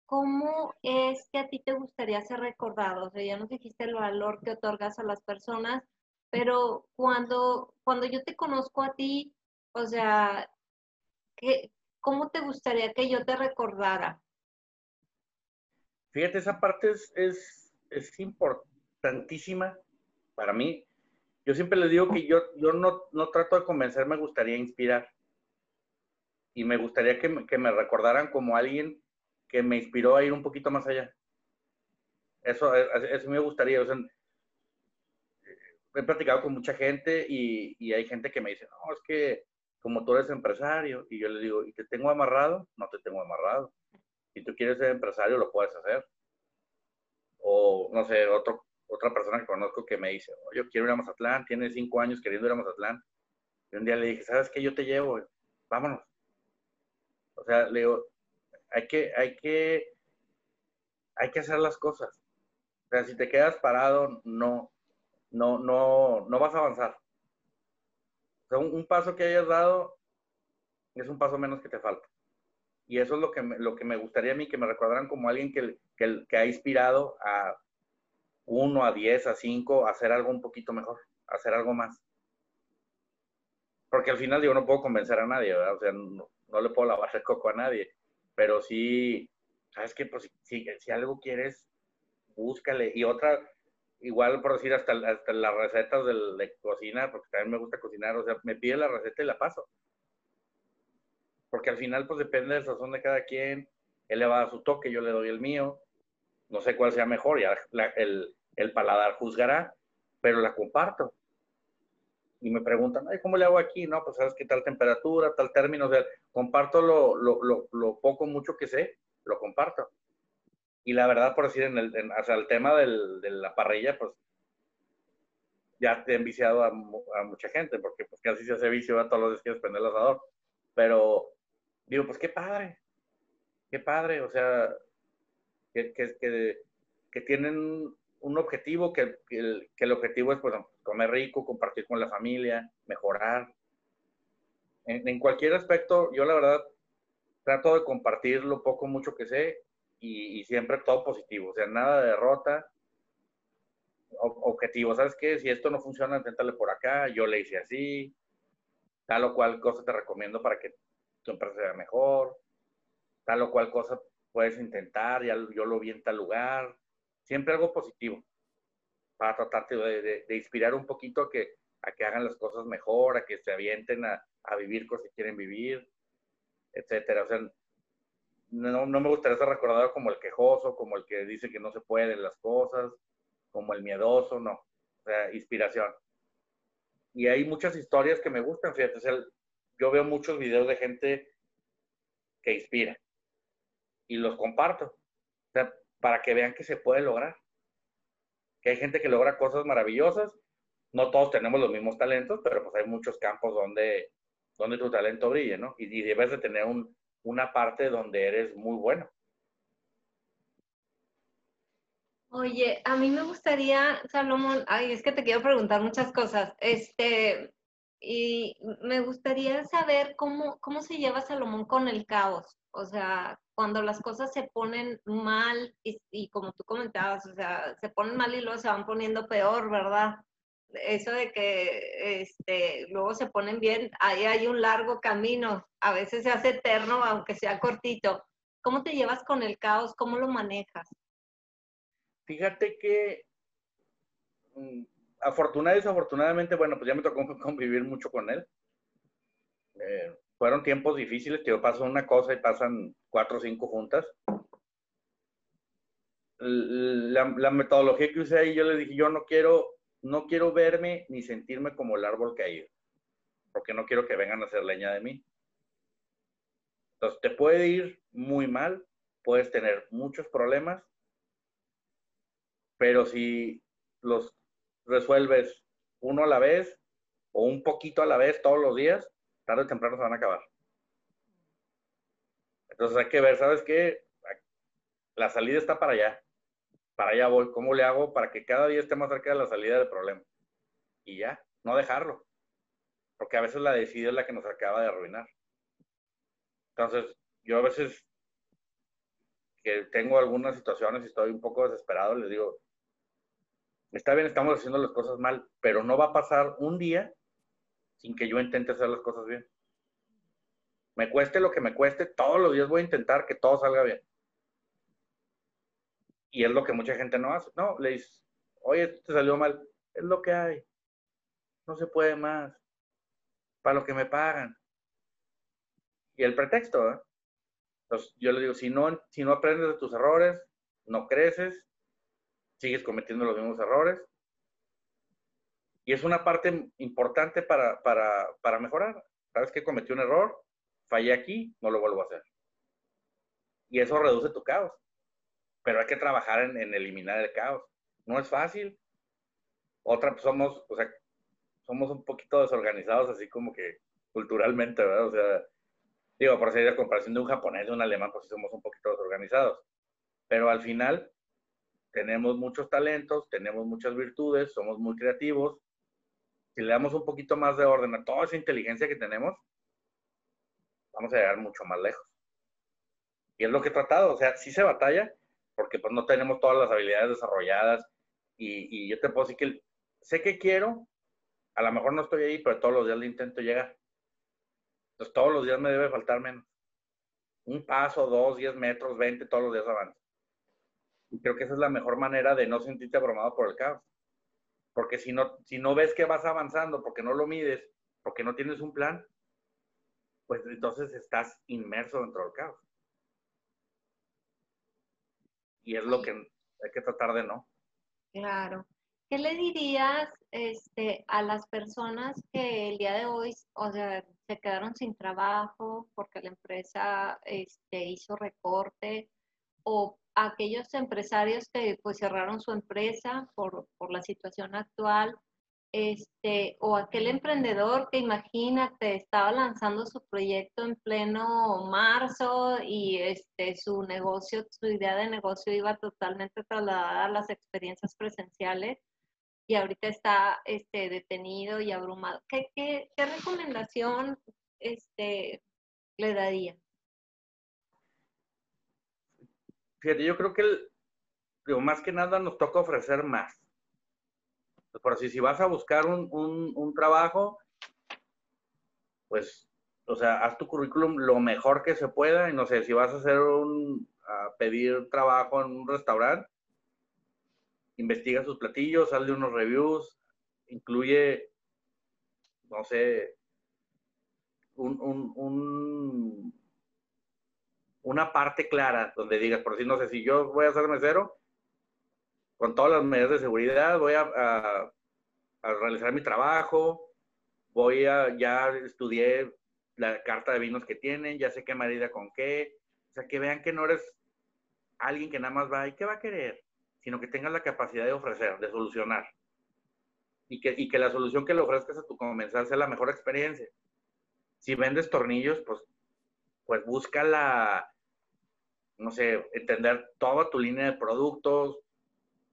cómo es que a ti te gustaría ser recordado, o sea, ya nos dijiste el valor que otorgas a las personas, pero cuando, cuando yo te conozco a ti, o sea, ¿qué, ¿cómo te gustaría que yo te recordara?
Fíjate, esa parte es, es, importantísima para mí. Yo siempre les digo que yo, yo no, no trato de convencer, me gustaría inspirar. Y me gustaría que, me recordaran como alguien que me inspiró a ir un poquito más allá. Eso, eso me gustaría. O sea, he platicado con mucha gente y, y, hay gente que me dice, no, es que como tú eres empresario, y yo le digo, ¿y te tengo amarrado? No te tengo amarrado. Si tú quieres ser empresario, lo puedes hacer. O, no sé, otro, otra persona que conozco que me dice, oh, yo quiero ir a Mazatlán, tiene cinco años queriendo ir a Mazatlán. Y un día le dije, ¿sabes qué? Yo te llevo, vámonos. O sea, le digo, hay que, hay que, hay que hacer las cosas. O sea, si te quedas parado, no, no, no, no vas a avanzar un, paso que hayas dado es un paso menos que te falta. Y eso es lo que me, lo que me gustaría a mí, que me recordaran como alguien que, que, ha inspirado a uno, a diez, a cinco, a hacer algo un poquito mejor, a hacer algo más. Porque al final yo no puedo convencer a nadie, ¿verdad? O sea, no, le puedo lavar el coco a nadie. Pero sí, ¿sabes qué? Pues si, si algo quieres, búscale. Y otra, igual por decir hasta, hasta las recetas de cocina, porque también me gusta cocinar, o sea, me pide la receta y la paso. porque al final pues depende del sazón de cada quien, él le va a dar su toque, yo le doy el mío, no sé cuál sea mejor, ya el, el paladar juzgará, pero la comparto y me preguntan, Ay, ¿cómo le hago aquí? No, pues sabes qué tal temperatura, tal término, o sea, comparto lo, lo, lo, lo poco, mucho que sé, lo comparto. Y la verdad, por decir, en el, o sea, el tema del, de la parrilla, pues ya te he enviciado a, mucha gente, porque pues casi se hace vicio, a todos los días quieres prender el asador. Pero digo, pues qué padre, qué padre, o sea, que, que, que, tienen un objetivo, que, el, que, el, objetivo es pues, comer rico, compartir con la familia, mejorar. En, en, cualquier aspecto, yo la verdad trato de compartir lo poco, mucho que sé y, y siempre todo positivo, o sea, nada de derrota, objetivo, ¿sabes qué? Si esto no funciona, inténtale por acá, yo le hice así, tal o cual cosa te recomiendo para que tu empresa sea mejor, tal o cual cosa puedes intentar, ya yo lo vi en tal lugar, siempre algo positivo para tratar de, de, de, inspirar un poquito a que, a que hagan las cosas mejor, a que se avienten a, a vivir cosas que quieren vivir, etcétera. O sea, no, no, me gustaría ser recordado como el quejoso, como el que dice que no se pueden las cosas, como el miedoso, no. O sea, inspiración. Y hay muchas historias que me gustan, fíjate, o sea, yo veo muchos videos de gente que inspira y los comparto. O sea, para que vean que se puede lograr. Que hay gente que logra cosas maravillosas. No todos tenemos los mismos talentos, pero pues hay muchos campos donde, donde tu talento brille, ¿no? Y, y debes de tener un, una parte donde eres muy bueno.
Oye, a mí me gustaría, Salomón, ay, es que te quiero preguntar muchas cosas. Este, y me gustaría saber cómo, cómo se lleva Salomón con el caos. O sea, cuando las cosas se ponen mal y, y, como tú comentabas, o sea, se ponen mal y luego se van poniendo peor, ¿verdad? Eso de que este, luego se ponen bien, ahí hay un largo camino, a veces se hace eterno, aunque sea cortito. ¿Cómo te llevas con el caos? ¿Cómo lo manejas?
Fíjate que mm, afortunadamente desafortunadamente, bueno, pues ya me tocó convivir mucho con él. Eh, fueron tiempos difíciles, yo paso una cosa y pasan cuatro o cinco juntas. La, la, metodología que usé ahí, yo le dije, yo no quiero, no quiero verme ni sentirme como el árbol caído, porque no quiero que vengan a hacer leña de mí. Entonces, te puede ir muy mal, puedes tener muchos problemas, pero si los resuelves uno a la vez o un poquito a la vez todos los días, tarde o temprano se van a acabar. Entonces hay que ver, ¿sabes qué? La salida está para allá. Para allá voy. ¿Cómo le hago para que cada día esté más cerca de la salida del problema? Y ya, no dejarlo. Porque a veces la decisión es la que nos acaba de arruinar. Entonces, yo a veces que tengo algunas situaciones y estoy un poco desesperado, les digo, está bien, estamos haciendo las cosas mal, pero no va a pasar un día sin que yo intente hacer las cosas bien. Me cueste lo que me cueste, todos los días voy a intentar que todo salga bien. Y es lo que mucha gente no hace. No, le dices, oye, te salió mal. Es lo que hay. No se puede más. Para lo que me pagan. Y el pretexto, ¿eh? Yo le digo, si no, si no aprendes de tus errores, no creces, sigues cometiendo los mismos errores y es una parte importante para, para, para mejorar. ¿Sabes que cometí un error? Fallé aquí, no lo vuelvo a hacer. Y eso reduce tu caos. Pero hay que trabajar en, eliminar el caos. No es fácil. Otra, pues somos, o sea, somos un poquito desorganizados, así como que culturalmente, ¿verdad? O sea, digo, por seguir la comparación de un japonés y un alemán, pues somos un poquito desorganizados. Pero al final, tenemos muchos talentos, tenemos muchas virtudes, somos muy creativos, si le damos un poquito más de orden a toda esa inteligencia que tenemos, vamos a llegar mucho más lejos. Y es lo que he tratado, o sea, sí se batalla, porque pues no tenemos todas las habilidades desarrolladas y, yo te puedo decir que sé que quiero, a lo mejor no estoy ahí, pero todos los días le intento llegar. Entonces todos los días me debe faltar menos. Un paso, dos, diez metros, veinte, todos los días avanzo. Y creo que esa es la mejor manera de no sentirte abrumado por el caos. Porque si no, si no ves que vas avanzando, porque no lo mides, porque no tienes un plan, pues entonces estás inmerso dentro del caos. Y es lo que hay que tratar de no.
Claro. ¿Qué le dirías este, a las personas que el día de hoy, o sea, se quedaron sin trabajo porque la empresa este, hizo recorte o aquellos empresarios que pues cerraron su empresa por, por la situación actual? Este, o aquel emprendedor que imagínate estaba lanzando su proyecto en pleno marzo y este, su negocio, su idea de negocio iba totalmente trasladada a las experiencias presenciales y ahorita está este, detenido y abrumado. ¿Qué, qué, qué recomendación este, le daría?
Fíjate, yo creo que más que nada nos toca ofrecer más por así, si vas a buscar un, un, trabajo, pues, o sea, haz tu currículum lo mejor que se pueda y no sé, si vas a hacer un, a pedir trabajo en un restaurante, investiga sus platillos, hazle unos reviews, incluye, no sé, un, un, un, una parte clara donde digas, por si no sé, si yo voy a ser mesero, con todas las medidas de seguridad, voy a, realizar mi trabajo, voy a, ya estudié la carta de vinos que tienen, ya sé qué marida con qué, o sea, que vean que no eres alguien que nada más va y qué va a querer, sino que tengas la capacidad de ofrecer, de solucionar. Y que, y que la solución que le ofrezcas a tu comensal sea la mejor experiencia. Si vendes tornillos, pues, pues busca la, no sé, entender toda tu línea de productos,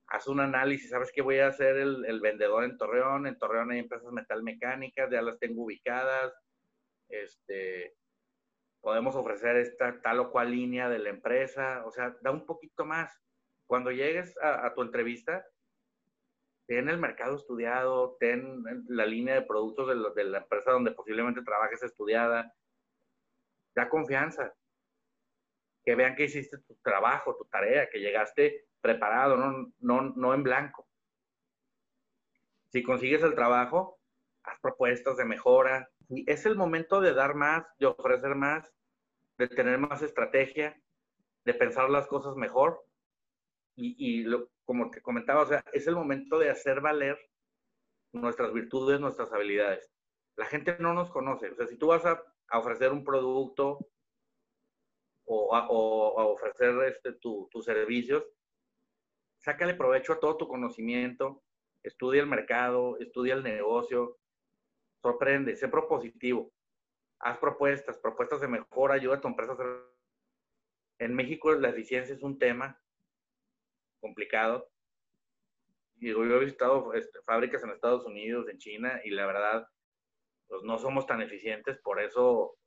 haz un análisis, ¿sabes qué voy a hacer el, vendedor en Torreón? En Torreón hay empresas metalmecánicas, ya las tengo ubicadas. Este, podemos ofrecer esta tal o cual línea de la empresa, o sea, da un poquito más. Cuando llegues a, tu entrevista, ten el mercado estudiado, ten la línea de productos de, de la empresa donde posiblemente trabajes estudiada, da confianza, que vean que hiciste tu trabajo, tu tarea, que llegaste preparado, no, no, no en blanco. Si consigues el trabajo, haz propuestas de mejora. Y es el momento de dar más, de ofrecer más, de tener más estrategia, de pensar las cosas mejor. Y, como te comentaba, o sea, es el momento de hacer valer nuestras virtudes, nuestras habilidades. La gente no nos conoce. O sea, si tú vas a ofrecer un producto o a, o ofrecer este, tus servicios, sácale provecho a todo tu conocimiento, estudia el mercado, estudia el negocio, sorprende, sé propositivo, haz propuestas, propuestas de mejora, ayuda a tu empresa a hacer... En México la eficiencia es un tema complicado. Y yo he visitado este, fábricas en Estados Unidos, en China, y la verdad, pues no somos tan eficientes, por eso,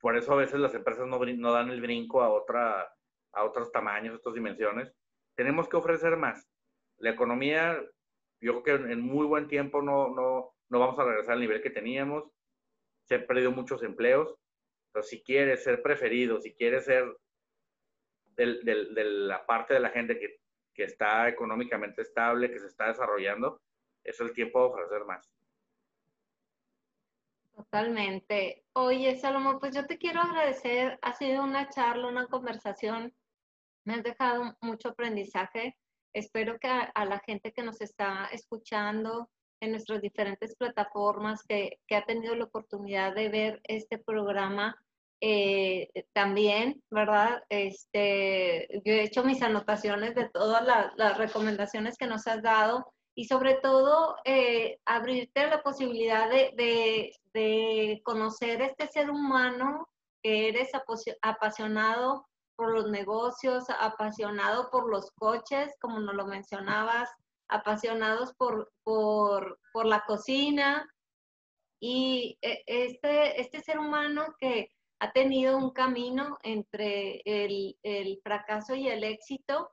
por eso a veces las empresas no, dan el brinco a, otra, a otros tamaños, otras dimensiones tenemos que ofrecer más. La economía, yo creo que en muy buen tiempo no, vamos a regresar al nivel que teníamos. Se han perdido muchos empleos. Pero si quieres ser preferido, si quieres ser de la parte de la gente que está económicamente estable, que se está desarrollando, es el tiempo de ofrecer más.
Totalmente. Oye, Salomón, pues yo te quiero agradecer. Ha sido una charla, una conversación me has dejado mucho aprendizaje. Espero que a, la gente que nos está escuchando en nuestras diferentes plataformas, que, que ha tenido la oportunidad de ver este programa, eh, también, ¿verdad? Este, yo he hecho mis anotaciones de todas las recomendaciones que nos has dado y sobre todo eh, abrirte la posibilidad de, de, de, conocer este ser humano que eres apasionado por los negocios, apasionado por los coches, como nos lo mencionabas, apasionados por, por, por la cocina. Y e, este, este ser humano que ha tenido un camino entre el, el fracaso y el éxito,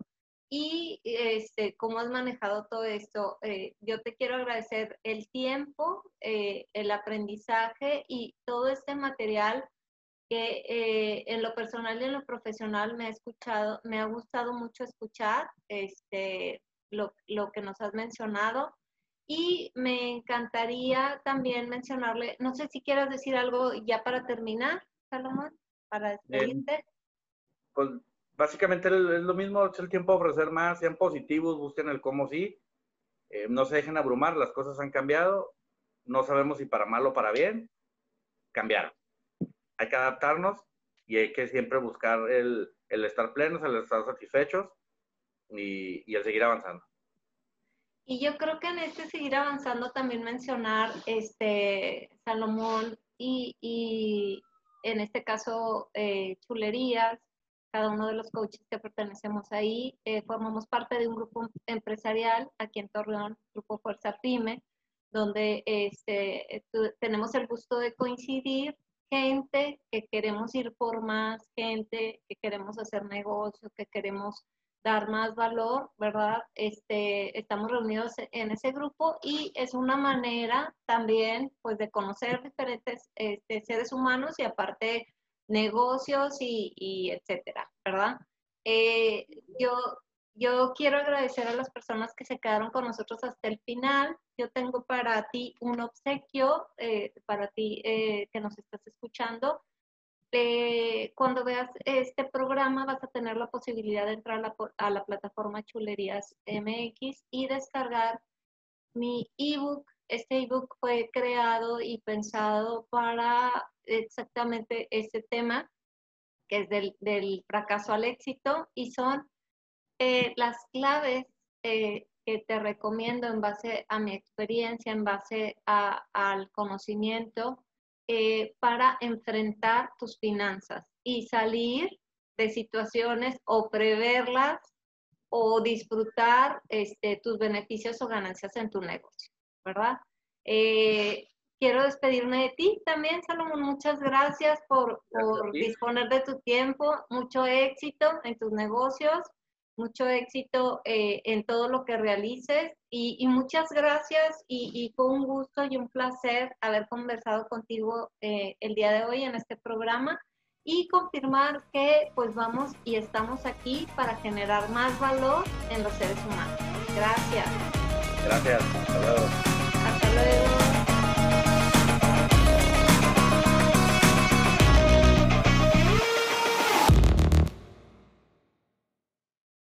y este, cómo has manejado todo esto. Eh, yo te quiero agradecer el tiempo, eh, el aprendizaje y todo este material que eh, en lo personal y en lo profesional me ha escuchado, me ha gustado mucho escuchar este, lo, lo que nos has mencionado Y me encantaría también mencionarle, no sé si quieras decir algo ya para terminar, Salomón, para despedirte.
pues básicamente es lo mismo, es el tiempo de ofrecer más, sean positivos, busquen el cómo sí, eh, no se dejen abrumar, las cosas han cambiado, no sabemos si para mal o para bien, cambiaron. Hay que adaptarnos y hay que siempre buscar el, el estar plenos, el estar satisfechos y, y el seguir avanzando.
Y yo creo que en este seguir avanzando también mencionar, este, Salomón y, y en este caso, eh, chulerías, cada uno de los coaches que pertenecemos ahí, eh, formamos parte de un grupo empresarial aquí en Torreón, Grupo Fuerza Pyme, donde este, tenemos el gusto de coincidir gente que queremos ir por más, gente que queremos hacer negocio, que queremos dar más valor, ¿verdad? Este, estamos reunidos en ese grupo y es una manera también, pues, de conocer diferentes este, seres humanos y aparte negocios y, etcétera, ¿verdad? Eh, yo, yo quiero agradecer a las personas que se quedaron con nosotros hasta el final. Yo tengo para ti un obsequio, eh, para ti eh, que nos estás escuchando. cuando veas este programa vas a tener la posibilidad de entrar a la, a la plataforma Chulerías MX y descargar mi ebook. Este ebook fue creado y pensado para exactamente este tema, que es del, fracaso al éxito, y son eh, las claves eh, que te recomiendo en base a mi experiencia, en base al conocimiento, eh, para enfrentar tus finanzas y salir de situaciones o preverlas o disfrutar este, tus beneficios o ganancias en tu negocio, ¿verdad? quiero despedirme de ti también, Salomón. Muchas gracias por, por disponer de tu tiempo. Mucho éxito en tus negocios, mucho éxito eh, en todo lo que realices y, muchas gracias y, fue un gusto y un placer haber conversado contigo eh, el día de hoy en este programa y confirmar que pues vamos y estamos aquí para generar más valor en los seres humanos. Gracias.
Gracias. Hasta luego.
Hasta luego.